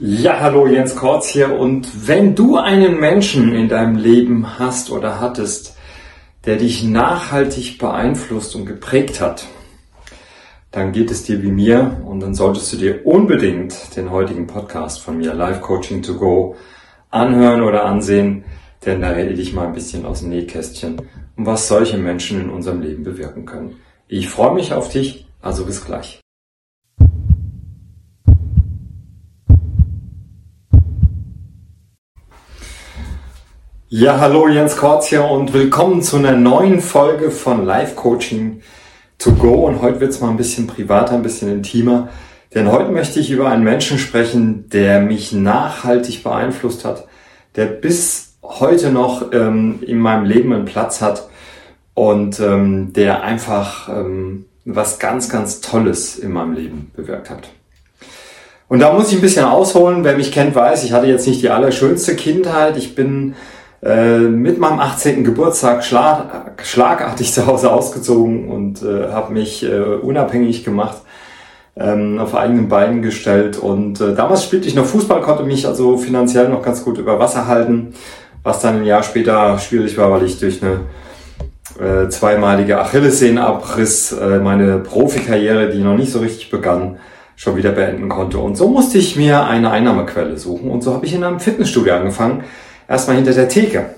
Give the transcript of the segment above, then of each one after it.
Ja, hallo Jens Kortz hier und wenn du einen Menschen in deinem Leben hast oder hattest, der dich nachhaltig beeinflusst und geprägt hat, dann geht es dir wie mir und dann solltest du dir unbedingt den heutigen Podcast von mir, Live Coaching to Go, anhören oder ansehen, denn da rede ich mal ein bisschen aus dem Nähkästchen, um was solche Menschen in unserem Leben bewirken können. Ich freue mich auf dich, also bis gleich. Ja, hallo Jens Kortz hier und willkommen zu einer neuen Folge von Live Coaching to Go. Und heute wird es mal ein bisschen privater, ein bisschen intimer. Denn heute möchte ich über einen Menschen sprechen, der mich nachhaltig beeinflusst hat, der bis heute noch ähm, in meinem Leben einen Platz hat und ähm, der einfach ähm, was ganz, ganz Tolles in meinem Leben bewirkt hat. Und da muss ich ein bisschen ausholen. Wer mich kennt, weiß, ich hatte jetzt nicht die allerschönste Kindheit. Ich bin äh, mit meinem 18. Geburtstag schlag, schlagartig zu Hause ausgezogen und äh, habe mich äh, unabhängig gemacht, ähm, auf eigenen Beinen gestellt. Und äh, damals spielte ich noch Fußball, konnte mich also finanziell noch ganz gut über Wasser halten, was dann ein Jahr später schwierig war, weil ich durch eine äh, zweimalige Achillessehnenabriss äh, meine Profikarriere, die noch nicht so richtig begann, schon wieder beenden konnte. Und so musste ich mir eine Einnahmequelle suchen. Und so habe ich in einem Fitnessstudio angefangen, erstmal hinter der Theke.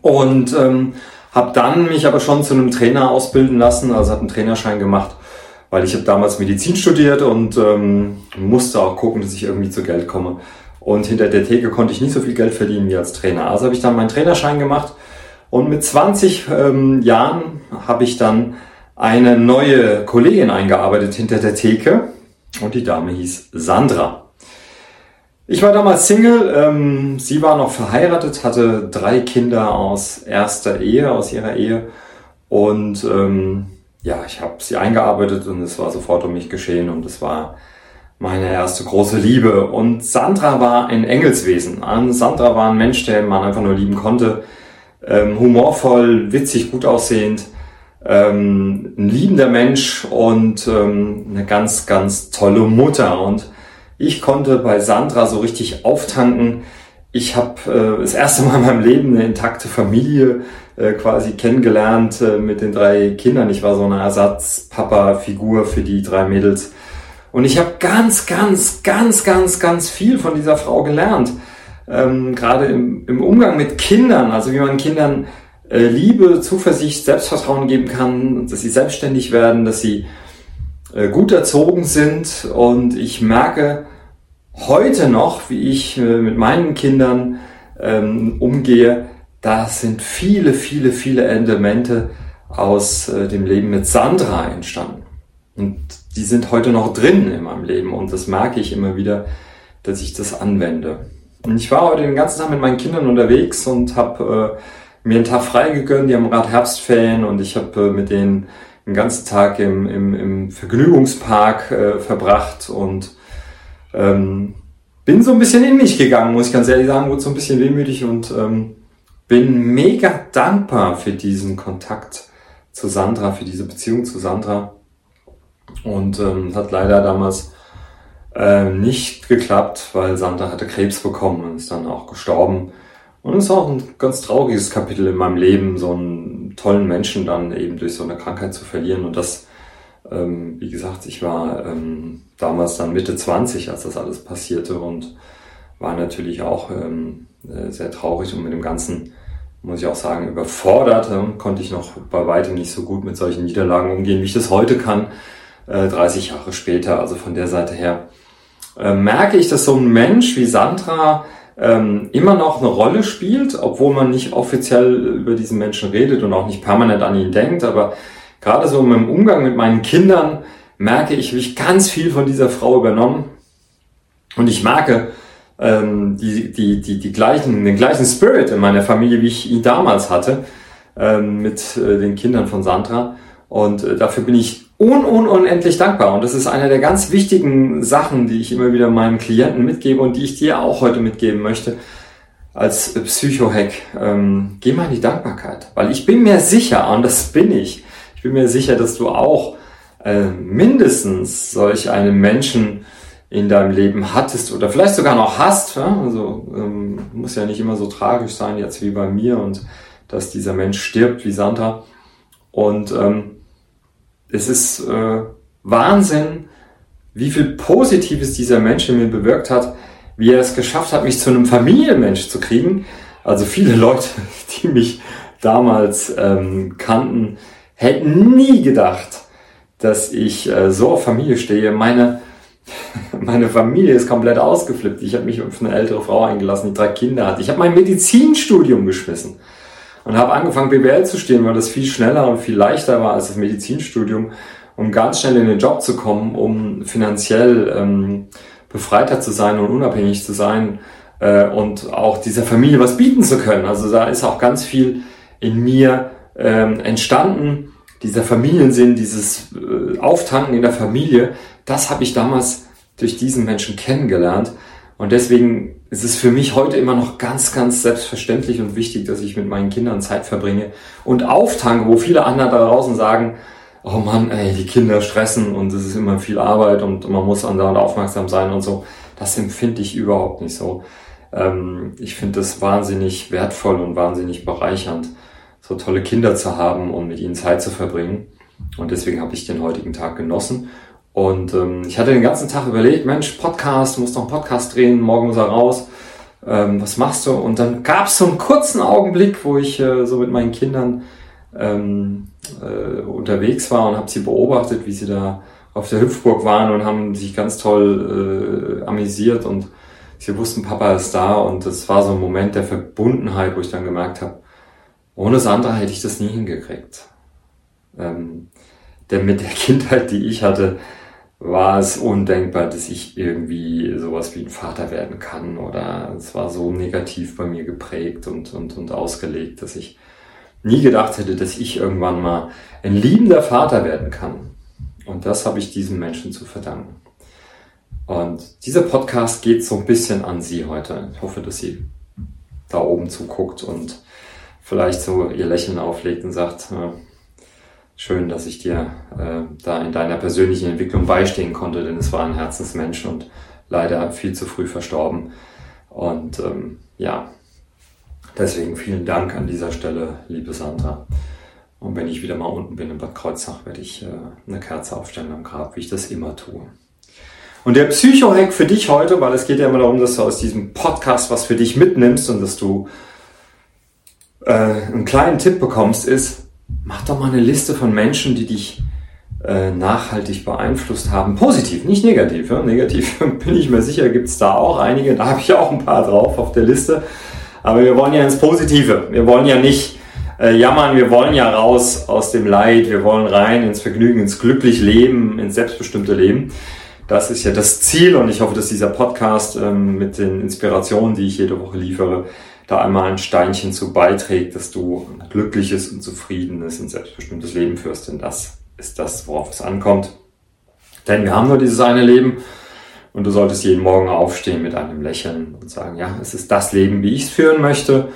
Und ähm, habe dann mich aber schon zu einem Trainer ausbilden lassen, also habe einen Trainerschein gemacht, weil ich habe damals Medizin studiert und ähm, musste auch gucken, dass ich irgendwie zu Geld komme. Und hinter der Theke konnte ich nicht so viel Geld verdienen wie als Trainer. Also habe ich dann meinen Trainerschein gemacht und mit 20 ähm, Jahren habe ich dann eine neue Kollegin eingearbeitet hinter der Theke und die Dame hieß Sandra. Ich war damals Single, ähm, sie war noch verheiratet, hatte drei Kinder aus erster Ehe, aus ihrer Ehe. Und ähm, ja, ich habe sie eingearbeitet und es war sofort um mich geschehen und es war meine erste große Liebe. Und Sandra war ein Engelswesen. Sandra war ein Mensch, den man einfach nur lieben konnte. Ähm, humorvoll, witzig, gut aussehend, ähm, ein liebender Mensch und ähm, eine ganz, ganz tolle Mutter. Und ich konnte bei Sandra so richtig auftanken. Ich habe äh, das erste Mal in meinem Leben eine intakte Familie äh, quasi kennengelernt äh, mit den drei Kindern. Ich war so eine Ersatzpapa-Figur für die drei Mädels. Und ich habe ganz, ganz, ganz, ganz, ganz viel von dieser Frau gelernt. Ähm, Gerade im, im Umgang mit Kindern, also wie man Kindern äh, Liebe, Zuversicht, Selbstvertrauen geben kann, dass sie selbstständig werden, dass sie gut erzogen sind. Und ich merke, heute noch, wie ich äh, mit meinen Kindern ähm, umgehe, da sind viele, viele, viele Elemente aus äh, dem Leben mit Sandra entstanden. Und die sind heute noch drin in meinem Leben und das merke ich immer wieder, dass ich das anwende. Und ich war heute den ganzen Tag mit meinen Kindern unterwegs und habe äh, mir einen Tag frei gegönnt. Die haben gerade Herbstferien und ich habe äh, mit denen den ganzen Tag im, im, im Vergnügungspark äh, verbracht und ähm, bin so ein bisschen in mich gegangen, muss ich ganz ehrlich sagen, wurde so ein bisschen wehmütig und ähm, bin mega dankbar für diesen Kontakt zu Sandra, für diese Beziehung zu Sandra. Und ähm, hat leider damals äh, nicht geklappt, weil Sandra hatte Krebs bekommen und ist dann auch gestorben. Und es ist auch ein ganz trauriges Kapitel in meinem Leben, so einen tollen Menschen dann eben durch so eine Krankheit zu verlieren. Und das ähm, wie gesagt, ich war ähm, damals dann Mitte 20, als das alles passierte und war natürlich auch ähm, äh, sehr traurig und mit dem Ganzen, muss ich auch sagen, überfordert. Ähm, konnte ich noch bei weitem nicht so gut mit solchen Niederlagen umgehen, wie ich das heute kann, äh, 30 Jahre später. Also von der Seite her äh, merke ich, dass so ein Mensch wie Sandra ähm, immer noch eine Rolle spielt, obwohl man nicht offiziell über diesen Menschen redet und auch nicht permanent an ihn denkt, aber gerade so im Umgang mit meinen Kindern merke ich, wie ich ganz viel von dieser Frau übernommen. Und ich merke ähm, die, die, die, die gleichen, den gleichen Spirit in meiner Familie, wie ich ihn damals hatte, ähm, mit äh, den Kindern von Sandra. Und äh, dafür bin ich un, un unendlich dankbar. Und das ist eine der ganz wichtigen Sachen, die ich immer wieder meinen Klienten mitgebe und die ich dir auch heute mitgeben möchte als Psycho-Hack. Ähm, geh mal in die Dankbarkeit. Weil ich bin mir sicher, und das bin ich, ich bin mir sicher, dass du auch äh, mindestens solch einem Menschen in deinem Leben hattest oder vielleicht sogar noch hast. Ja? Also ähm, muss ja nicht immer so tragisch sein jetzt wie bei mir und dass dieser Mensch stirbt wie Santa. Und ähm, es ist äh, Wahnsinn, wie viel Positives dieser Mensch in mir bewirkt hat, wie er es geschafft hat, mich zu einem Familienmensch zu kriegen. Also viele Leute, die mich damals ähm, kannten, hätten nie gedacht, dass ich äh, so auf Familie stehe. Meine meine Familie ist komplett ausgeflippt. Ich habe mich auf eine ältere Frau eingelassen, die drei Kinder hat. Ich habe mein Medizinstudium geschmissen und habe angefangen, BWL zu stehen, weil das viel schneller und viel leichter war als das Medizinstudium, um ganz schnell in den Job zu kommen, um finanziell ähm, befreiter zu sein und unabhängig zu sein äh, und auch dieser Familie was bieten zu können. Also da ist auch ganz viel in mir ähm, entstanden, dieser Familiensinn, dieses äh, Auftanken in der Familie, das habe ich damals durch diesen Menschen kennengelernt. Und deswegen ist es für mich heute immer noch ganz, ganz selbstverständlich und wichtig, dass ich mit meinen Kindern Zeit verbringe und auftanke, wo viele andere da draußen sagen, oh Mann, ey, die Kinder stressen und es ist immer viel Arbeit und man muss andauernd aufmerksam sein und so. Das empfinde ich überhaupt nicht so. Ähm, ich finde das wahnsinnig wertvoll und wahnsinnig bereichernd, so tolle Kinder zu haben und mit ihnen Zeit zu verbringen. Und deswegen habe ich den heutigen Tag genossen und ähm, ich hatte den ganzen Tag überlegt, Mensch, Podcast, muss noch einen Podcast drehen, morgen muss er raus. Ähm, was machst du? Und dann gab es so einen kurzen Augenblick, wo ich äh, so mit meinen Kindern ähm, äh, unterwegs war und habe sie beobachtet, wie sie da auf der Hüpfburg waren und haben sich ganz toll äh, amüsiert und sie wussten, Papa ist da und das war so ein Moment der Verbundenheit, wo ich dann gemerkt habe, ohne Sandra hätte ich das nie hingekriegt. Ähm, denn mit der Kindheit, die ich hatte, war es undenkbar, dass ich irgendwie sowas wie ein Vater werden kann oder es war so negativ bei mir geprägt und, und, und ausgelegt, dass ich nie gedacht hätte, dass ich irgendwann mal ein liebender Vater werden kann. Und das habe ich diesem Menschen zu verdanken. Und dieser Podcast geht so ein bisschen an Sie heute. Ich hoffe, dass sie da oben zuguckt und vielleicht so ihr Lächeln auflegt und sagt, schön, dass ich dir äh, da in deiner persönlichen Entwicklung beistehen konnte, denn es war ein Herzensmensch und leider viel zu früh verstorben. Und ähm, ja, deswegen vielen Dank an dieser Stelle, liebe Sandra. Und wenn ich wieder mal unten bin in Bad Kreuznach, werde ich äh, eine Kerze aufstellen am Grab, wie ich das immer tue. Und der Psycho-Hack für dich heute, weil es geht ja immer darum, dass du aus diesem Podcast was für dich mitnimmst und dass du äh, einen kleinen Tipp bekommst, ist, mach doch mal eine Liste von Menschen, die dich äh, nachhaltig beeinflusst haben. Positiv, nicht negativ. Ja? Negativ bin ich mir sicher, gibt es da auch einige. Da habe ich auch ein paar drauf auf der Liste. Aber wir wollen ja ins Positive. Wir wollen ja nicht äh, jammern, wir wollen ja raus aus dem Leid, wir wollen rein ins Vergnügen, ins glücklich Leben, ins selbstbestimmte Leben. Das ist ja das Ziel und ich hoffe, dass dieser Podcast ähm, mit den Inspirationen, die ich jede Woche liefere, da einmal ein Steinchen zu beiträgt, dass du ein glückliches und zufriedenes und selbstbestimmtes Leben führst. Denn das ist das, worauf es ankommt. Denn wir haben nur dieses eine Leben und du solltest jeden Morgen aufstehen mit einem Lächeln und sagen, ja, es ist das Leben, wie ich es führen möchte,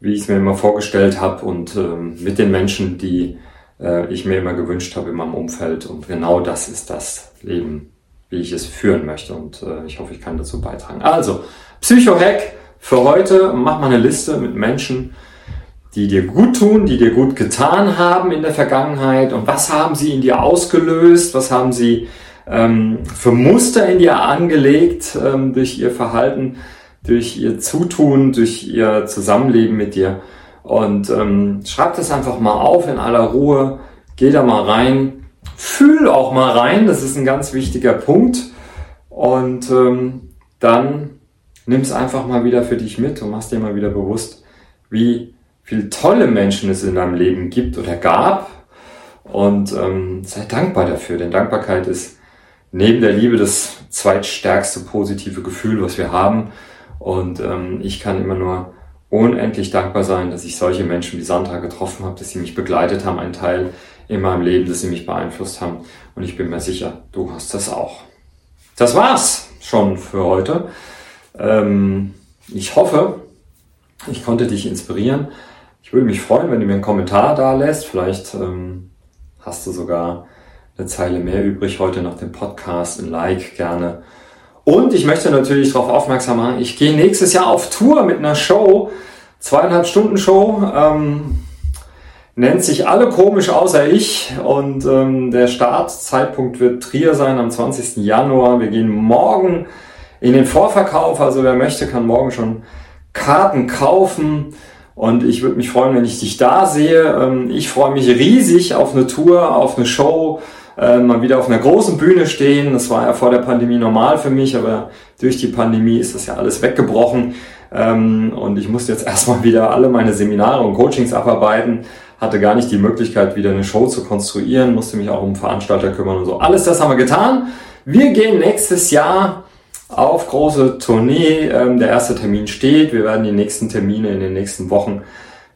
wie ich es mir immer vorgestellt habe und ähm, mit den Menschen, die äh, ich mir immer gewünscht habe in meinem Umfeld. Und genau das ist das Leben, wie ich es führen möchte. Und äh, ich hoffe, ich kann dazu beitragen. Also, Psycho-Hack für heute mach mal eine Liste mit Menschen, die dir gut tun, die dir gut getan haben in der Vergangenheit und was haben sie in dir ausgelöst, was haben sie ähm, für Muster in dir angelegt ähm, durch ihr Verhalten, durch ihr Zutun, durch ihr Zusammenleben mit dir. Und ähm, schreib das einfach mal auf in aller Ruhe, geh da mal rein, fühl auch mal rein, das ist ein ganz wichtiger Punkt. Und ähm, dann nimm es einfach mal wieder für dich mit und machst dir mal wieder bewusst, wie viele tolle Menschen es in deinem Leben gibt oder gab. Und ähm, sei dankbar dafür, denn Dankbarkeit ist neben der Liebe das zweitstärkste positive Gefühl, was wir haben. Und ähm, ich kann immer nur unendlich dankbar sein, dass ich solche Menschen wie Sandra getroffen habe, dass sie mich begleitet haben, ein Teil in meinem Leben, dass sie mich beeinflusst haben. Und ich bin mir sicher, du hast das auch. Das war's schon für heute. Ähm, ich hoffe, ich konnte dich inspirieren. Ich würde mich freuen, wenn du mir einen Kommentar da lässt. Vielleicht ähm, hast du sogar eine Zeile mehr übrig heute nach dem Podcast. Ein Like gerne. Und ich möchte natürlich darauf aufmerksam machen, ich gehe nächstes Jahr auf Tour mit einer Show, zweieinhalb Stunden Show, ähm, nennt sich alle komisch außer ich und ähm, der Startzeitpunkt wird Trier sein am 20. Januar. Wir gehen morgen in den Vorverkauf, also wer möchte, kann morgen schon Karten kaufen. Und ich würde mich freuen, wenn ich dich da sehe. Ähm, ich freue mich riesig auf eine Tour, auf eine Show, äh, mal wieder auf einer großen Bühne stehen. Das war ja vor der Pandemie normal für mich, aber durch die Pandemie ist das ja alles weggebrochen. Ähm, und ich musste jetzt erstmal wieder alle meine Seminare und Coachings abarbeiten. Hatte gar nicht die Möglichkeit, wieder eine Show zu konstruieren, musste mich auch um Veranstalter kümmern und so. Alles das haben wir getan. Wir gehen nächstes Jahr auf große Tournee. Ähm, der erste Termin steht. Wir werden die nächsten Termine in den nächsten Wochen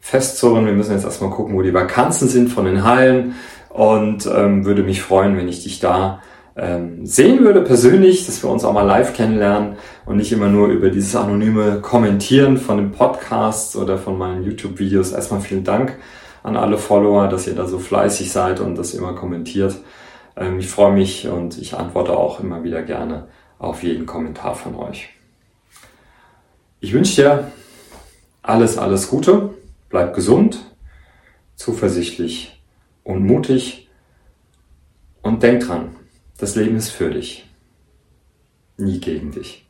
festzurren. Wir müssen jetzt erstmal gucken, wo die Vakanzen sind von den Hallen und ähm, würde mich freuen, wenn ich dich da ähm, sehen würde persönlich, dass wir uns auch mal live kennenlernen und nicht immer nur über dieses anonyme Kommentieren von dem Podcast oder von meinen YouTube-Videos. Erstmal vielen Dank an alle Follower, dass ihr da so fleißig seid und ihr immer kommentiert. Ähm, ich freue mich und ich antworte auch immer wieder gerne auf jeden Kommentar von euch. Ich wünsche dir alles, alles Gute, bleib gesund, zuversichtlich und mutig und denk dran, das Leben ist für dich, nie gegen dich.